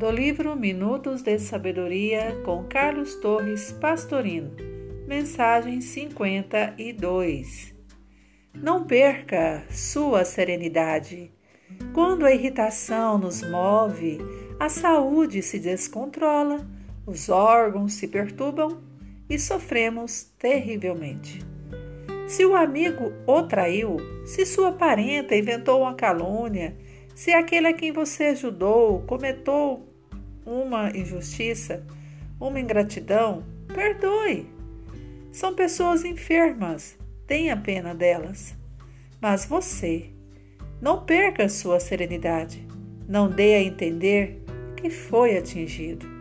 do livro Minutos de Sabedoria com Carlos Torres Pastorino. Mensagem 52. Não perca sua serenidade. Quando a irritação nos move, a saúde se descontrola, os órgãos se perturbam e sofremos terrivelmente. Se o amigo o traiu, se sua parenta inventou uma calúnia, se aquele a quem você ajudou cometeu uma injustiça, uma ingratidão, perdoe. São pessoas enfermas, tenha pena delas. Mas você, não perca sua serenidade, não dê a entender que foi atingido.